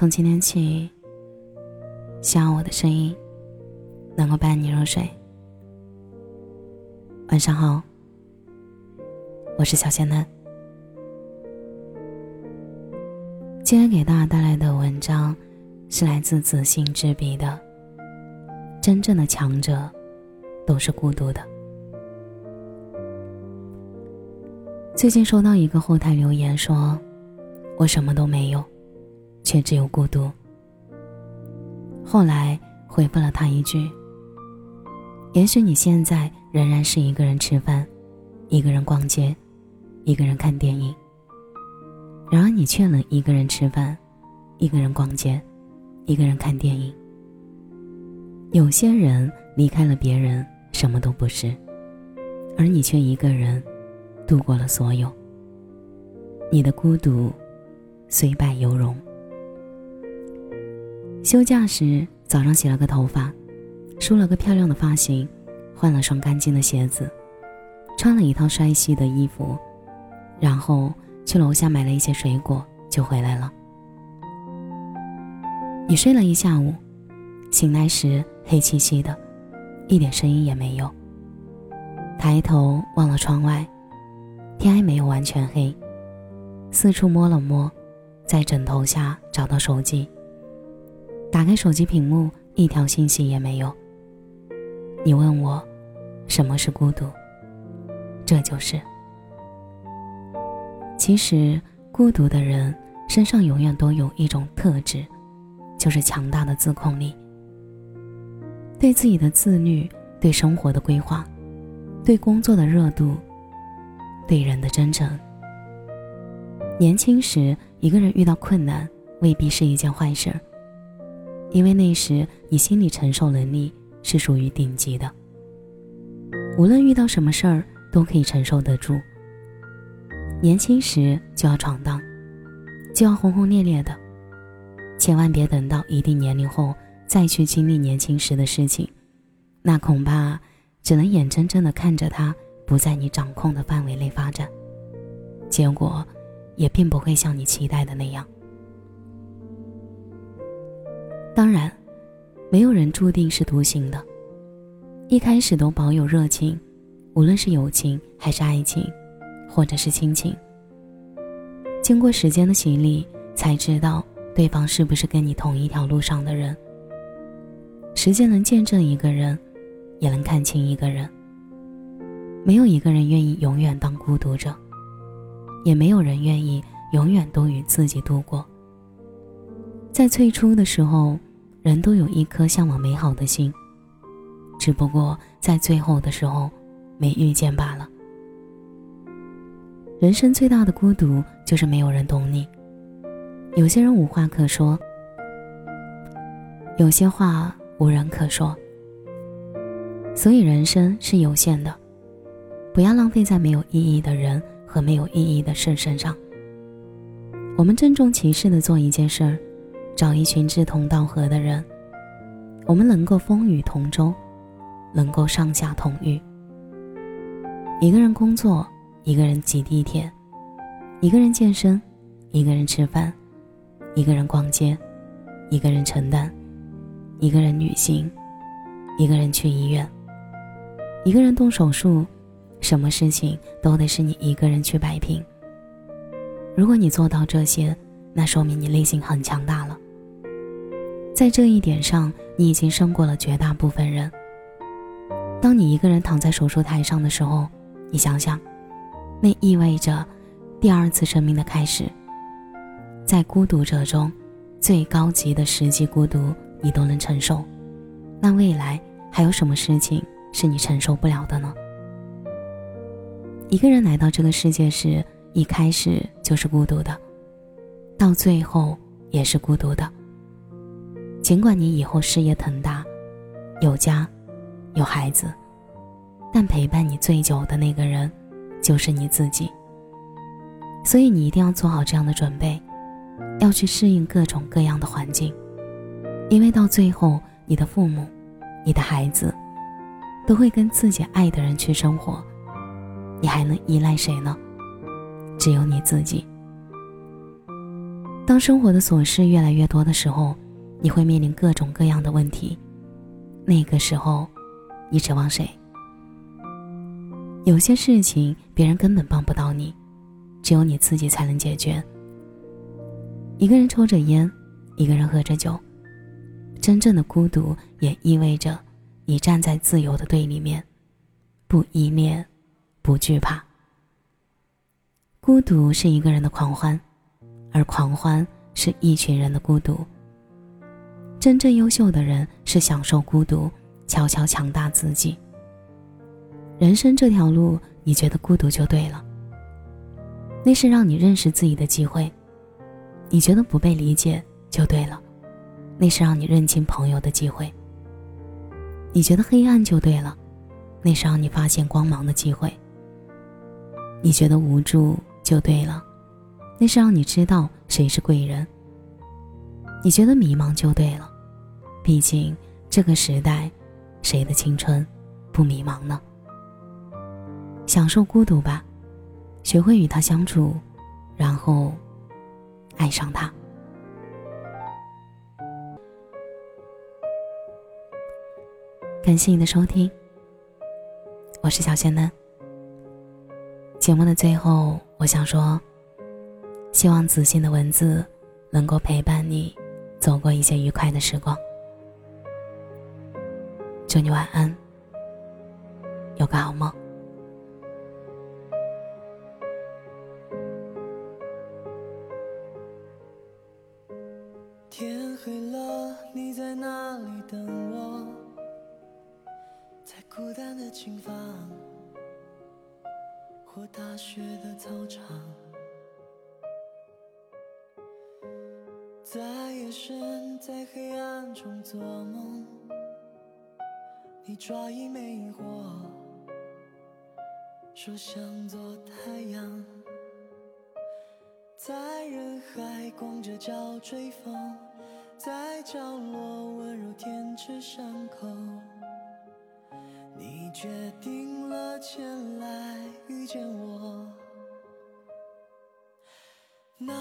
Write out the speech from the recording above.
从今天起，希望我的声音能够伴你入睡。晚上好，我是小仙嫩。今天给大家带来的文章是来自子信之笔的。真正的强者都是孤独的。最近收到一个后台留言说：“我什么都没有，却只有孤独。”后来回复了他一句：“也许你现在仍然是一个人吃饭，一个人逛街，一个人看电影。”然而，你却能一个人吃饭，一个人逛街，一个人看电影。有些人离开了别人，什么都不是，而你却一个人度过了所有。你的孤独，虽败犹荣。休假时，早上洗了个头发，梳了个漂亮的发型，换了双干净的鞋子，穿了一套帅气的衣服，然后。去楼下买了一些水果，就回来了。你睡了一下午，醒来时黑漆漆的，一点声音也没有。抬头望了窗外，天还没有完全黑。四处摸了摸，在枕头下找到手机，打开手机屏幕，一条信息也没有。你问我，什么是孤独？这就是。其实，孤独的人身上永远都有一种特质，就是强大的自控力。对自己的自律，对生活的规划，对工作的热度，对人的真诚。年轻时，一个人遇到困难未必是一件坏事儿，因为那时你心理承受能力是属于顶级的，无论遇到什么事儿都可以承受得住。年轻时就要闯荡，就要轰轰烈烈的，千万别等到一定年龄后再去经历年轻时的事情，那恐怕只能眼睁睁的看着它不在你掌控的范围内发展，结果也并不会像你期待的那样。当然，没有人注定是独行的，一开始都保有热情，无论是友情还是爱情。或者是亲情，经过时间的洗礼，才知道对方是不是跟你同一条路上的人。时间能见证一个人，也能看清一个人。没有一个人愿意永远当孤独者，也没有人愿意永远都与自己度过。在最初的时候，人都有一颗向往美好的心，只不过在最后的时候，没遇见罢了。人生最大的孤独就是没有人懂你。有些人无话可说，有些话无人可说。所以人生是有限的，不要浪费在没有意义的人和没有意义的事身上。我们郑重其事的做一件事儿，找一群志同道合的人，我们能够风雨同舟，能够上下同欲。一个人工作。一个人挤地铁，一个人健身，一个人吃饭，一个人逛街，一个人承担，一个人旅行，一个人去医院，一个人动手术，什么事情都得是你一个人去摆平。如果你做到这些，那说明你内心很强大了。在这一点上，你已经胜过了绝大部分人。当你一个人躺在手术台上的时候，你想想。那意味着第二次生命的开始。在孤独者中，最高级的实际孤独你都能承受，那未来还有什么事情是你承受不了的呢？一个人来到这个世界时，一开始就是孤独的，到最后也是孤独的。尽管你以后事业腾达，有家，有孩子，但陪伴你最久的那个人。就是你自己，所以你一定要做好这样的准备，要去适应各种各样的环境，因为到最后，你的父母、你的孩子，都会跟自己爱的人去生活，你还能依赖谁呢？只有你自己。当生活的琐事越来越多的时候，你会面临各种各样的问题。那个时候，你指望谁？有些事情别人根本帮不到你，只有你自己才能解决。一个人抽着烟，一个人喝着酒，真正的孤独也意味着你站在自由的对立面，不依恋，不惧怕。孤独是一个人的狂欢，而狂欢是一群人的孤独。真正优秀的人是享受孤独，悄悄强大自己。人生这条路，你觉得孤独就对了。那是让你认识自己的机会。你觉得不被理解就对了，那是让你认清朋友的机会。你觉得黑暗就对了，那是让你发现光芒的机会。你觉得无助就对了，那是让你知道谁是贵人。你觉得迷茫就对了，毕竟这个时代，谁的青春不迷茫呢？享受孤独吧，学会与他相处，然后爱上他。感谢你的收听，我是小仙嫩。节目的最后，我想说，希望子欣的文字能够陪伴你走过一些愉快的时光。祝你晚安，有个好梦。天黑了，你在哪里等我？在孤单的琴房，或大雪的操场，在夜深，在黑暗中做梦，你抓一枚萤火，说想做太阳。在人海光着脚追风，在角落温柔舔舐伤口。你决定了前来遇见我，那